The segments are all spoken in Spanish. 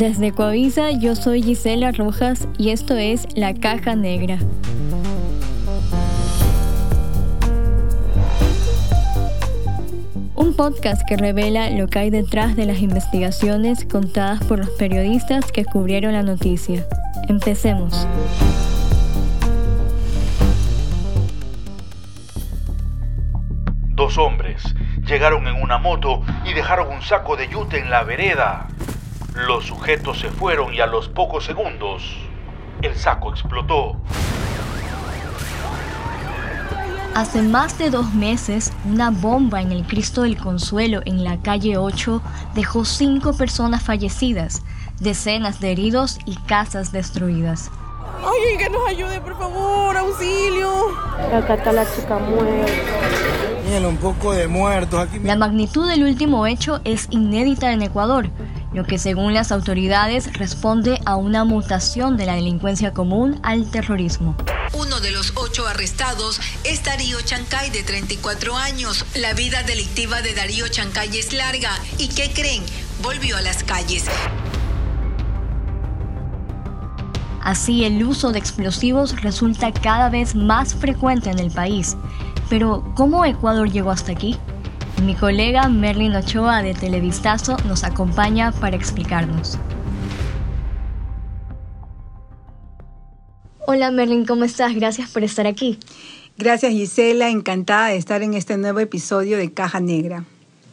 Desde Coavisa yo soy Gisela Rojas y esto es La Caja Negra. Un podcast que revela lo que hay detrás de las investigaciones contadas por los periodistas que cubrieron la noticia. Empecemos. Dos hombres llegaron en una moto y dejaron un saco de yute en la vereda. Los sujetos se fueron y a los pocos segundos el saco explotó. Hace más de dos meses, una bomba en el Cristo del Consuelo en la calle 8 dejó cinco personas fallecidas, decenas de heridos y casas destruidas. Ay, que nos ayude, por favor, auxilio. Acá está la chica muerta. Miren, un poco de muertos aquí. La magnitud del último hecho es inédita en Ecuador, lo que según las autoridades responde a una mutación de la delincuencia común al terrorismo. Uno de los ocho arrestados es Darío Chancay, de 34 años. La vida delictiva de Darío Chancay es larga. ¿Y qué creen? Volvió a las calles. Así el uso de explosivos resulta cada vez más frecuente en el país. Pero, ¿cómo Ecuador llegó hasta aquí? Mi colega Merlin Ochoa de Televistazo nos acompaña para explicarnos. Hola Merlin, ¿cómo estás? Gracias por estar aquí. Gracias Gisela, encantada de estar en este nuevo episodio de Caja Negra.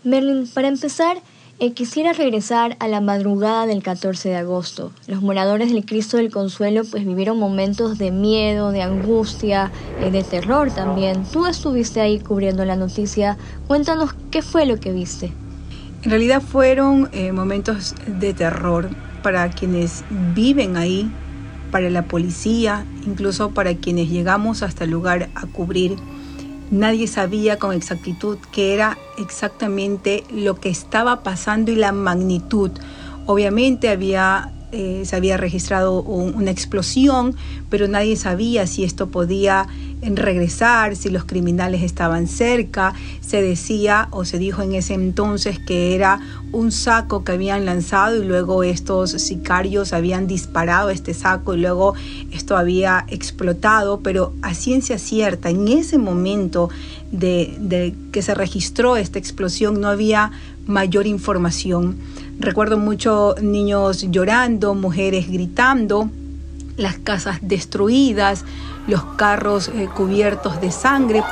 Merlin, para empezar, eh, quisiera regresar a la madrugada del 14 de agosto. Los moradores del Cristo del Consuelo pues vivieron momentos de miedo, de angustia, eh, de terror también. Tú estuviste ahí cubriendo la noticia. Cuéntanos qué fue lo que viste. En realidad fueron eh, momentos de terror para quienes viven ahí, para la policía, incluso para quienes llegamos hasta el lugar a cubrir. Nadie sabía con exactitud qué era exactamente lo que estaba pasando y la magnitud. Obviamente había eh, se había registrado una explosión, pero nadie sabía si esto podía regresar, si los criminales estaban cerca. Se decía o se dijo en ese entonces que era un saco que habían lanzado y luego estos sicarios habían disparado este saco y luego esto había explotado, pero a ciencia cierta, en ese momento de que se registró esta explosión no había mayor información. Recuerdo mucho niños llorando, mujeres gritando, las casas destruidas, los carros eh, cubiertos de sangre.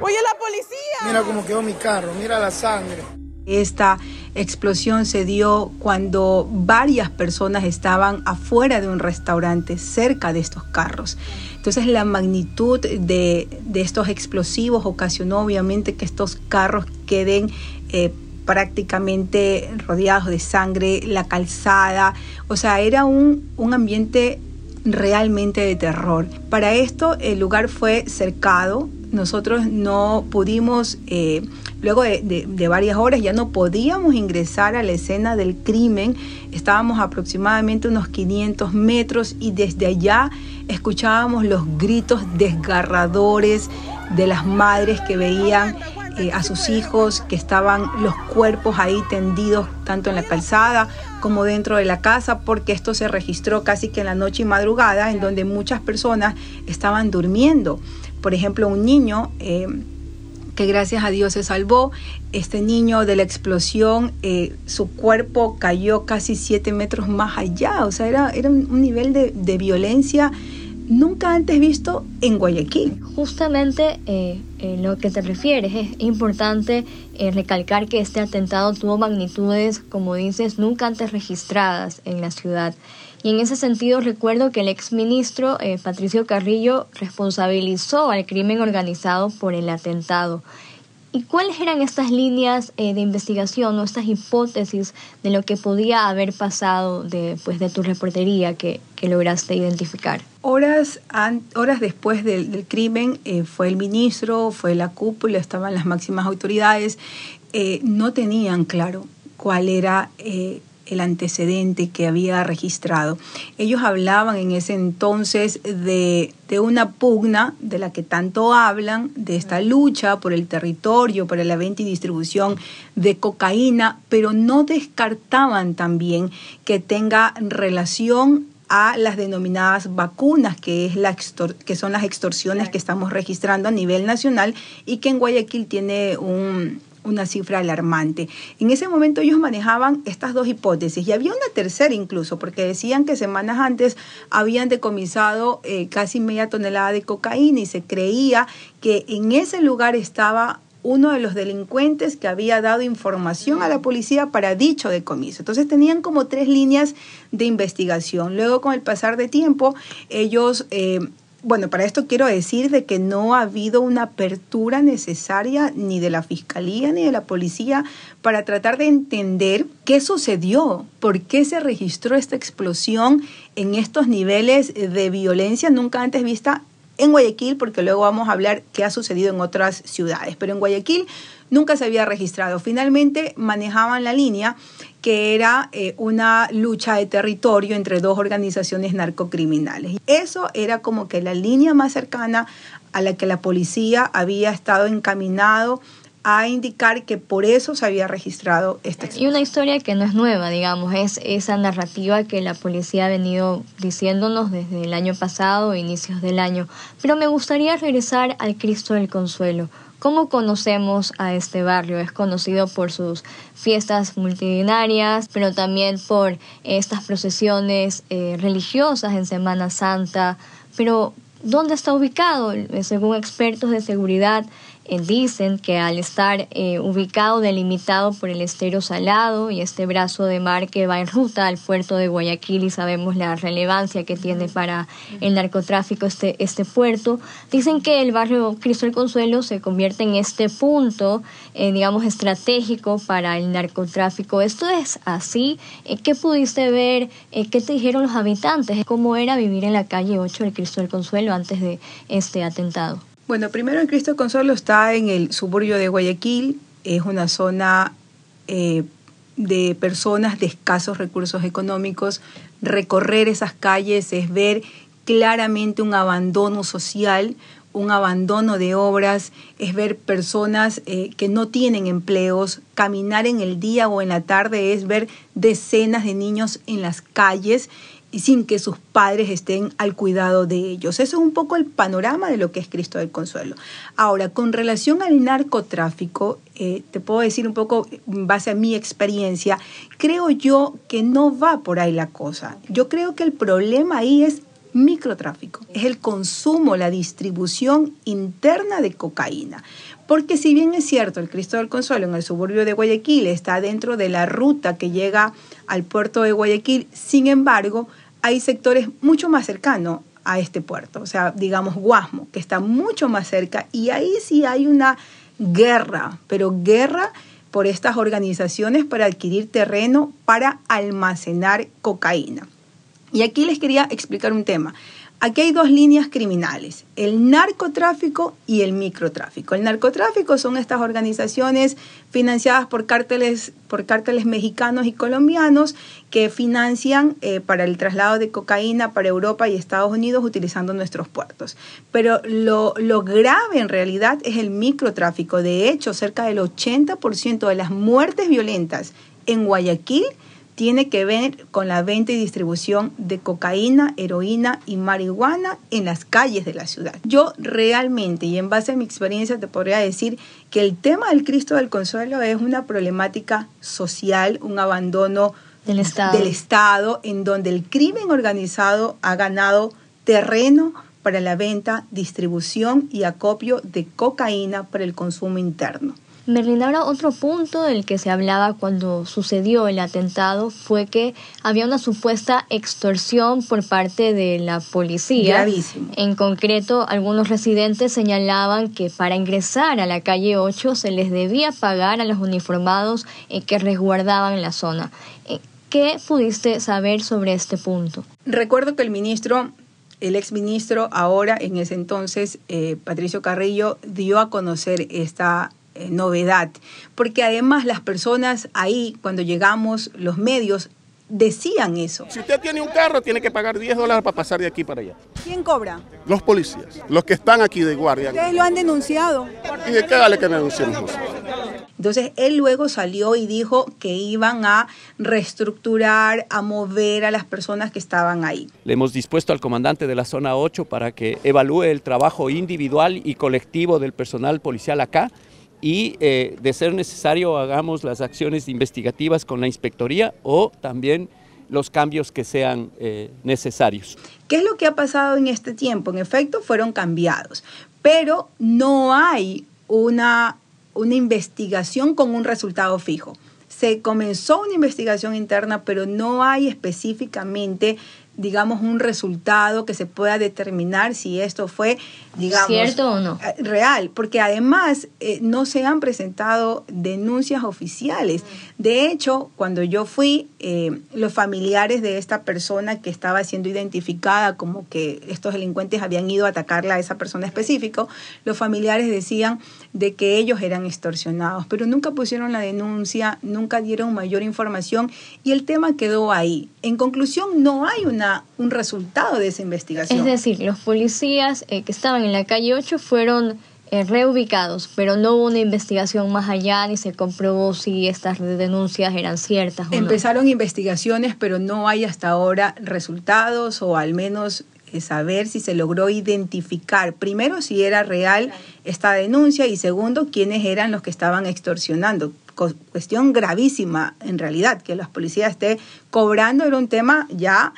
Oye, la policía. Mira cómo quedó mi carro, mira la sangre. Esta explosión se dio cuando varias personas estaban afuera de un restaurante cerca de estos carros. Entonces la magnitud de, estos explosivos ocasionó obviamente que estos carros queden eh, prácticamente rodeados de sangre, la calzada, o sea, era un, ambiente realmente de terror. Para esto el lugar fue cercado, nosotros no pudimos, eh, luego de, de, varias horas ya no podíamos ingresar a la escena del crimen, estábamos aproximadamente unos 500 metros y desde allá escuchábamos los gritos desgarradores de las madres que veían eh, a sus hijos, que estaban los cuerpos ahí tendidos tanto en la calzada como dentro de la casa, porque esto se registró casi que en la noche y madrugada, en donde muchas personas estaban durmiendo. Por ejemplo, un niño... Eh, que gracias a Dios se salvó. Este niño de la explosión, eh, su cuerpo cayó casi siete metros más allá, o sea, era, era un nivel de, de violencia nunca antes visto en Guayaquil. Justamente eh, lo que te refieres, es importante eh, recalcar que este atentado tuvo magnitudes, como dices, nunca antes registradas en la ciudad. Y en ese sentido recuerdo que el exministro eh, Patricio Carrillo responsabilizó al crimen organizado por el atentado. ¿Y cuáles eran estas líneas eh, de investigación o estas hipótesis de lo que podía haber pasado de, pues, de tu reportería que, lograste identificar? Horas, horas después del, crimen eh, fue el ministro, fue la cúpula, estaban las máximas autoridades, eh, no tenían claro cuál era el antecedente que había registrado. Ellos hablaban en ese entonces de, de, una pugna de la que tanto hablan, de esta lucha por el territorio, por la venta y distribución de cocaína, pero no descartaban también que tenga relación a las denominadas vacunas, que, es la que son las extorsiones que estamos registrando a nivel nacional y que en Guayaquil tiene un, una cifra alarmante. En ese momento ellos manejaban estas dos hipótesis y había una tercera incluso, porque decían que semanas antes habían decomisado eh, casi media tonelada de cocaína y se creía que en ese lugar estaba uno de los delincuentes que había dado información a la policía para dicho decomiso. Entonces tenían como tres líneas de investigación. Luego, con el pasar de tiempo, ellos eh, bueno, para esto quiero decir de que no ha habido una apertura necesaria ni de la fiscalía ni de la policía para tratar de entender qué sucedió, por qué se registró esta explosión en estos niveles de violencia nunca antes vista en Guayaquil, porque luego vamos a hablar qué ha sucedido en otras ciudades, pero en Guayaquil nunca se había registrado. Finalmente manejaban la línea que era eh, una lucha de territorio entre dos organizaciones narcocriminales. Eso era como que la línea más cercana a la que la policía había estado encaminado a indicar que por eso se había registrado esta Y una historia que no es nueva, digamos, es esa narrativa que la policía ha venido diciéndonos desde el año pasado, inicios del año. Pero me gustaría regresar al Cristo del Consuelo. ¿Cómo conocemos a este barrio? Es conocido por sus fiestas multitudinarias, pero también por estas procesiones eh, religiosas en Semana Santa. Pero, ¿dónde está ubicado? Según expertos de seguridad, eh, dicen que al estar eh, ubicado, delimitado por el estero salado y este brazo de mar que va en ruta al puerto de Guayaquil y sabemos la relevancia que tiene para el narcotráfico este, este puerto, dicen que el barrio Cristo del Consuelo se convierte en este punto, eh, digamos, estratégico para el narcotráfico. ¿Esto es así? ¿Qué pudiste ver? ¿Qué te dijeron los habitantes? ¿Cómo era vivir en la calle 8 del Cristo del Consuelo antes de este atentado? Bueno, primero el Cristo Consuelo está en el suburbio de Guayaquil, es una zona eh, de personas de escasos recursos económicos. Recorrer esas calles es ver claramente un abandono social, un abandono de obras, es ver personas eh, que no tienen empleos, caminar en el día o en la tarde es ver decenas de niños en las calles y sin que sus padres estén al cuidado de ellos. Eso es un poco el panorama de lo que es Cristo del Consuelo. Ahora, con relación al narcotráfico, eh, te puedo decir un poco, en base a mi experiencia, creo yo que no va por ahí la cosa. Yo creo que el problema ahí es microtráfico, es el consumo, la distribución interna de cocaína. Porque si bien es cierto, el Cristo del Consuelo en el suburbio de Guayaquil está dentro de la ruta que llega al puerto de Guayaquil, sin embargo, hay sectores mucho más cercanos a este puerto, o sea, digamos Guasmo, que está mucho más cerca, y ahí sí hay una guerra, pero guerra por estas organizaciones para adquirir terreno para almacenar cocaína. Y aquí les quería explicar un tema. Aquí hay dos líneas criminales, el narcotráfico y el microtráfico. El narcotráfico son estas organizaciones financiadas por cárteles, por cárteles mexicanos y colombianos que financian eh, para el traslado de cocaína para Europa y Estados Unidos utilizando nuestros puertos. Pero lo, lo grave en realidad es el microtráfico. De hecho, cerca del 80% de las muertes violentas en Guayaquil tiene que ver con la venta y distribución de cocaína, heroína y marihuana en las calles de la ciudad. Yo realmente, y en base a mi experiencia, te podría decir que el tema del Cristo del Consuelo es una problemática social, un abandono del Estado, del estado en donde el crimen organizado ha ganado terreno para la venta, distribución y acopio de cocaína para el consumo interno. Merlin, ahora otro punto del que se hablaba cuando sucedió el atentado fue que había una supuesta extorsión por parte de la policía. Gravísimo. En concreto, algunos residentes señalaban que para ingresar a la calle 8 se les debía pagar a los uniformados eh, que resguardaban la zona. Eh, ¿Qué pudiste saber sobre este punto? Recuerdo que el ministro el exministro, ahora en ese entonces, eh, Patricio Carrillo, dio a conocer esta eh, novedad, porque además las personas ahí, cuando llegamos, los medios, decían eso. Si usted tiene un carro, tiene que pagar 10 dólares para pasar de aquí para allá. ¿Quién cobra? Los policías, los que están aquí de guardia. Ustedes lo han denunciado. ¿Y de qué vale que denunciemos? Entonces él luego salió y dijo que iban a reestructurar, a mover a las personas que estaban ahí. Le hemos dispuesto al comandante de la zona 8 para que evalúe el trabajo individual y colectivo del personal policial acá y eh, de ser necesario hagamos las acciones investigativas con la inspectoría o también los cambios que sean eh, necesarios. ¿Qué es lo que ha pasado en este tiempo? En efecto, fueron cambiados, pero no hay una, una investigación con un resultado fijo. Se comenzó una investigación interna, pero no hay específicamente digamos, un resultado que se pueda determinar si esto fue, digamos, cierto o no. Eh, real, porque además eh, no se han presentado denuncias oficiales. De hecho, cuando yo fui, eh, los familiares de esta persona que estaba siendo identificada como que estos delincuentes habían ido a atacarla a esa persona específico, los familiares decían de que ellos eran extorsionados, pero nunca pusieron la denuncia, nunca dieron mayor información y el tema quedó ahí. En conclusión, no hay una un resultado de esa investigación. Es decir, los policías eh, que estaban en la calle 8 fueron eh, reubicados, pero no hubo una investigación más allá ni se comprobó si estas denuncias eran ciertas. O Empezaron investigaciones, pero no hay hasta ahora resultados o al menos eh, saber si se logró identificar, primero, si era real esta denuncia y segundo, quiénes eran los que estaban extorsionando cuestión gravísima en realidad, que la policía esté cobrando era un tema ya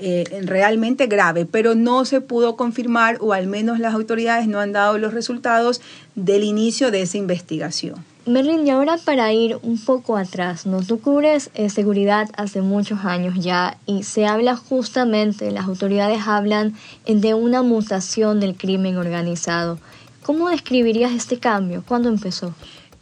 eh, realmente grave, pero no se pudo confirmar o al menos las autoridades no han dado los resultados del inicio de esa investigación. Merlin, y ahora para ir un poco atrás, ¿no? Tú cubres eh, seguridad hace muchos años ya y se habla justamente, las autoridades hablan de una mutación del crimen organizado. ¿Cómo describirías este cambio? ¿Cuándo empezó?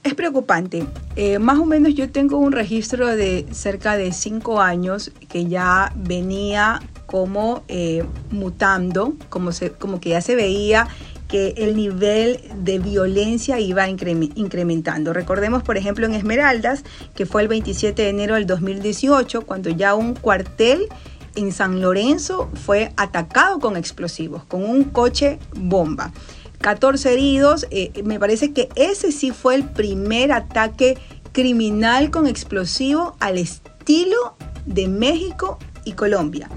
Es preocupante. Eh, más o menos yo tengo un registro de cerca de cinco años que ya venía como eh, mutando, como, como que ya se veía que el nivel de violencia iba incrementando. Recordemos, por ejemplo, en Esmeraldas, que fue el 27 de enero del 2018, cuando ya un cuartel en San Lorenzo fue atacado con explosivos, con un coche bomba. 14 heridos. Eh, me parece que ese sí fue el primer ataque criminal con explosivo al estilo de México y Colombia.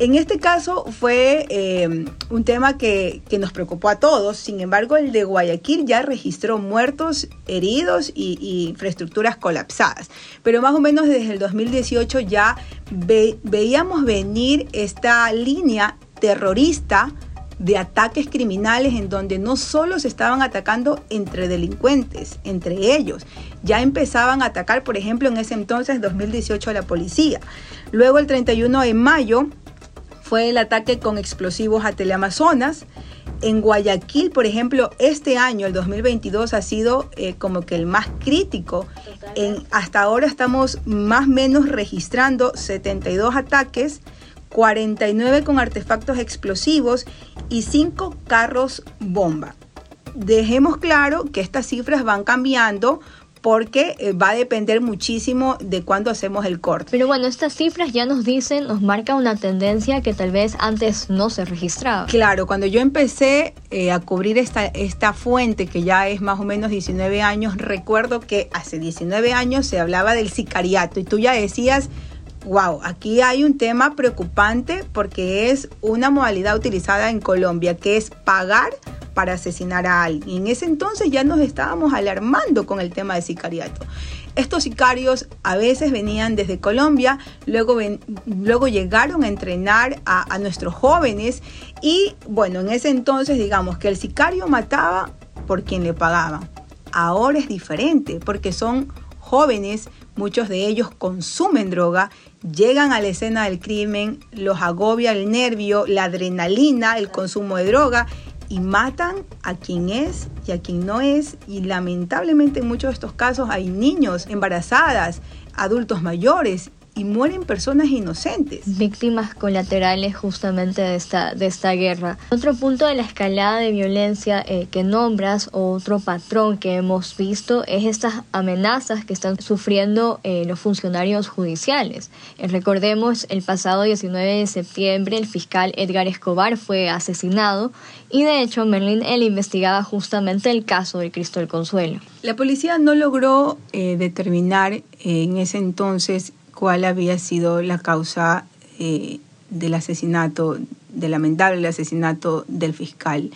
En este caso fue eh, un tema que, nos preocupó a todos, sin embargo el de Guayaquil ya registró muertos, heridos y, infraestructuras colapsadas. Pero más o menos desde el 2018 ya veíamos venir esta línea terrorista de ataques criminales en donde no solo se estaban atacando entre delincuentes, entre ellos, ya empezaban a atacar, por ejemplo, en ese entonces, 2018, a la policía. Luego, el 31 de mayo, fue el ataque con explosivos a Teleamazonas. En Guayaquil, por ejemplo, este año, el 2022, ha sido eh, como que el más crítico. En, hasta ahora estamos más o menos registrando 72 ataques 49 con artefactos explosivos y 5 carros bomba. Dejemos claro que estas cifras van cambiando porque eh, va a depender muchísimo de cuándo hacemos el corte. Pero bueno, estas cifras ya nos dicen, nos marca una tendencia que tal vez antes no se registraba. Claro, cuando yo empecé eh, a cubrir esta, esta fuente, que ya es más o menos 19 años, recuerdo que hace 19 años se hablaba del sicariato y tú ya decías, wow, aquí hay un tema preocupante porque es una modalidad utilizada en Colombia, que es pagar para asesinar a alguien. En ese entonces ya nos estábamos alarmando con el tema de sicariato. Estos sicarios a veces venían desde Colombia, luego, luego llegaron a entrenar a, nuestros jóvenes y bueno, en ese entonces digamos que el sicario mataba por quien le pagaban. Ahora es diferente porque son jóvenes, muchos de ellos consumen droga llegan a la escena del crimen, los agobia el nervio, la adrenalina, el consumo de droga y matan a quien es y a quien no es. Y lamentablemente en muchos de estos casos hay niños, embarazadas, adultos mayores y mueren personas inocentes. Víctimas colaterales justamente de esta, de esta guerra. Otro punto de la escalada de violencia eh, que nombras o otro patrón que hemos visto es estas amenazas que están sufriendo eh, los funcionarios judiciales. Eh, recordemos, el pasado 19 de septiembre el fiscal Edgar Escobar fue asesinado y de hecho Merlin él investigaba justamente el caso de Cristo del Consuelo. La policía no logró determinar en ese entonces cuál había sido la causa eh, del asesinato, del lamentable asesinato del fiscal.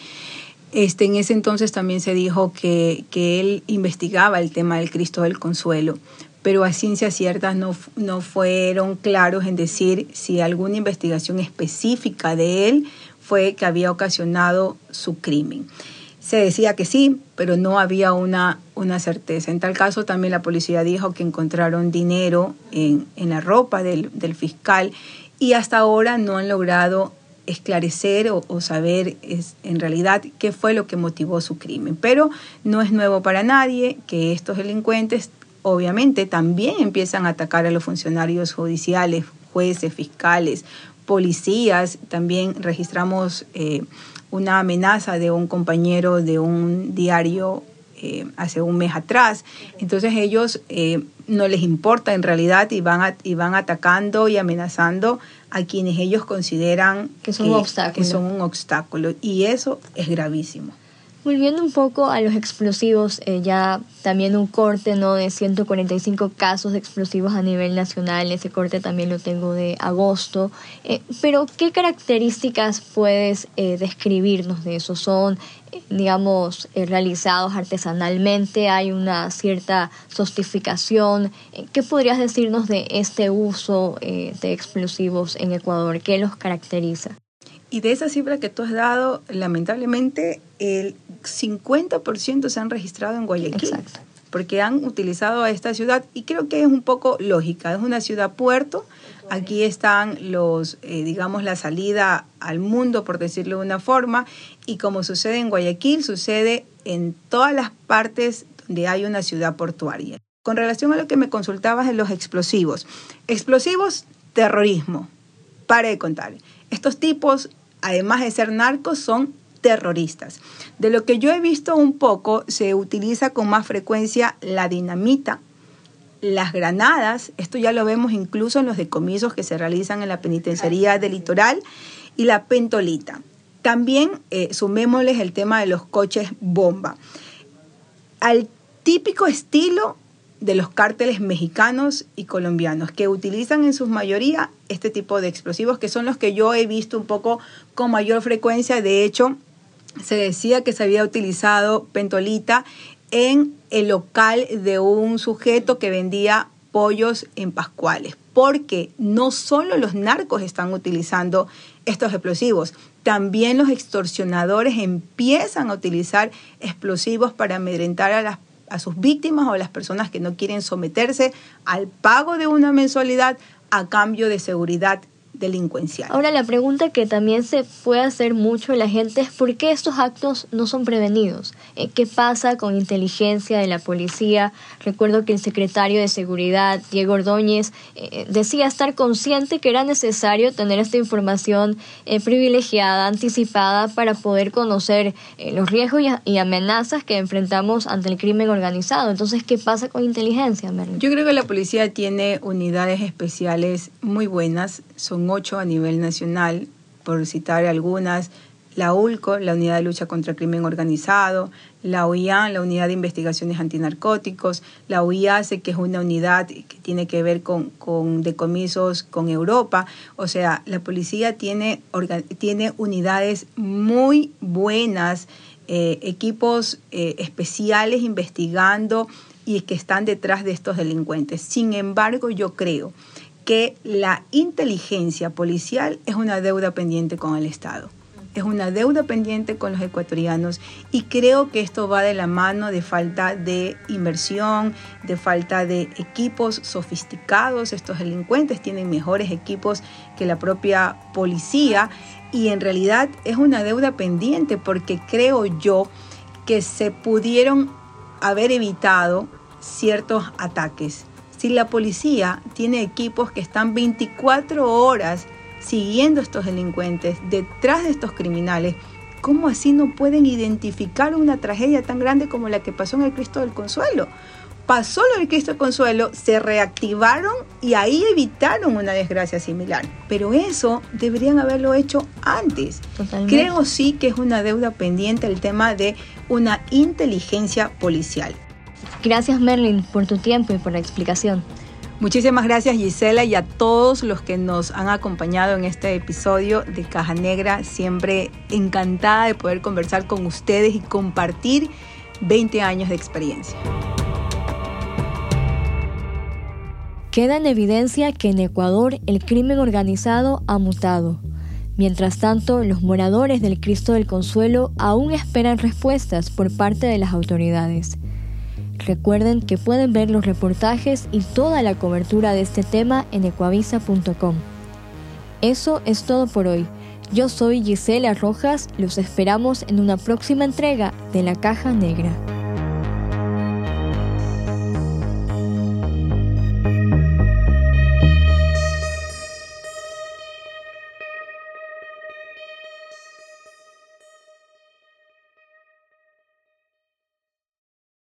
Este, en ese entonces también se dijo que, que él investigaba el tema del Cristo del Consuelo, pero a ciencias ciertas no, no fueron claros en decir si alguna investigación específica de él fue que había ocasionado su crimen se decía que sí, pero no había una, una certeza. En tal caso, también la policía dijo que encontraron dinero en, la ropa del, fiscal y hasta ahora no han logrado esclarecer o, saber es, en realidad qué fue lo que motivó su crimen. Pero no es nuevo para nadie que estos delincuentes obviamente también empiezan a atacar a los funcionarios judiciales, jueces, fiscales, policías. También registramos eh, una amenaza de un compañero de un diario eh, hace un mes atrás. Entonces ellos eh, no les importa en realidad y van, y van atacando y amenazando a quienes ellos consideran que son, un que son un obstáculo. Y eso es gravísimo. Volviendo un poco a los explosivos, eh, ya también un corte ¿no? de 145 casos de explosivos a nivel nacional, ese corte también lo tengo de agosto, eh, pero ¿qué características puedes eh, describirnos de eso? ¿Son, digamos, realizados artesanalmente? ¿Hay una cierta sostificación? ¿Qué podrías decirnos de este uso de explosivos en Ecuador? ¿Qué los caracteriza? Y de esa cifra que tú has dado, lamentablemente el 50% se han registrado en Guayaquil. Exacto. Porque han utilizado a esta ciudad y creo que es un poco lógica. Es una ciudad puerto. Aquí están los, eh, digamos, la salida al mundo, por decirlo de una forma. Y como sucede en Guayaquil, sucede en todas las partes donde hay una ciudad portuaria. Con relación a lo que me consultabas de los explosivos. Explosivos, terrorismo. Pare de contar. Estos tipos además de ser narcos, son terroristas. De lo que yo he visto un poco, se utiliza con más frecuencia la dinamita, las granadas, esto ya lo vemos incluso en los decomisos que se realizan en la penitenciaría del litoral, y la pentolita. También eh, sumémosles el tema de los coches bomba. Al típico estilo de los cárteles mexicanos y colombianos que utilizan en su mayoría este tipo de explosivos que son los que yo he visto un poco con mayor frecuencia. De hecho, se decía que se había utilizado pentolita en el local de un sujeto que vendía pollos en Pascuales, porque no solo los narcos están utilizando estos explosivos, también los extorsionadores empiezan a utilizar explosivos para amedrentar a las a sus víctimas o a las personas que no quieren someterse al pago de una mensualidad a cambio de seguridad delincuencial. Ahora la pregunta que también se puede hacer mucho la gente es por qué estos actos no son prevenidos. Eh, ¿Qué pasa con inteligencia de la policía? Recuerdo que el secretario de Seguridad, Diego Ordóñez, eh, decía estar consciente que era necesario tener esta información eh, privilegiada, anticipada, para poder conocer los riesgos y, amenazas que enfrentamos ante el crimen organizado. Entonces, ¿qué pasa con inteligencia, Yo creo que la policía tiene unidades especiales muy buenas, son a nivel nacional, por citar algunas, la ULCO, la Unidad de Lucha contra el Crimen Organizado, la UIA, la Unidad de Investigaciones Antinarcóticos, la UIACE, que es una unidad que tiene que ver con, con decomisos con Europa. O sea, la policía tiene, tiene unidades muy buenas, eh, equipos eh, especiales investigando y que están detrás de estos delincuentes. Sin embargo, yo creo que la inteligencia policial es una deuda pendiente con el Estado. Es una deuda pendiente con los ecuatorianos y creo que esto va de la mano de falta de inversión, de falta de equipos sofisticados. Estos delincuentes tienen mejores equipos que la propia policía y en realidad es una deuda pendiente porque creo yo que se pudieron haber evitado ciertos ataques Si la policía tiene equipos que están 24 horas siguiendo a estos delincuentes, detrás de estos criminales, ¿cómo así no pueden identificar una tragedia tan grande como la que pasó en el Cristo del Consuelo? Pasó lo del Cristo del Consuelo, se reactivaron y ahí evitaron una desgracia similar. Pero eso deberían haberlo hecho antes. Creo sí que es una deuda pendiente el tema de una inteligencia policial. Gracias Merlin por tu tiempo y por la explicación. Muchísimas gracias Gisela y a todos los que nos han acompañado en este episodio de Caja Negra. Siempre encantada de poder conversar con ustedes y compartir 20 años de experiencia. Queda en evidencia que en Ecuador el crimen organizado ha mutado. Mientras tanto, los moradores del Cristo del Consuelo aún esperan respuestas por parte de las autoridades. Recuerden que pueden ver los reportajes y toda la cobertura de este tema en ecuavisa.com. Eso es todo por hoy. Yo soy Gisela Rojas, los esperamos en una próxima entrega de La Caja Negra.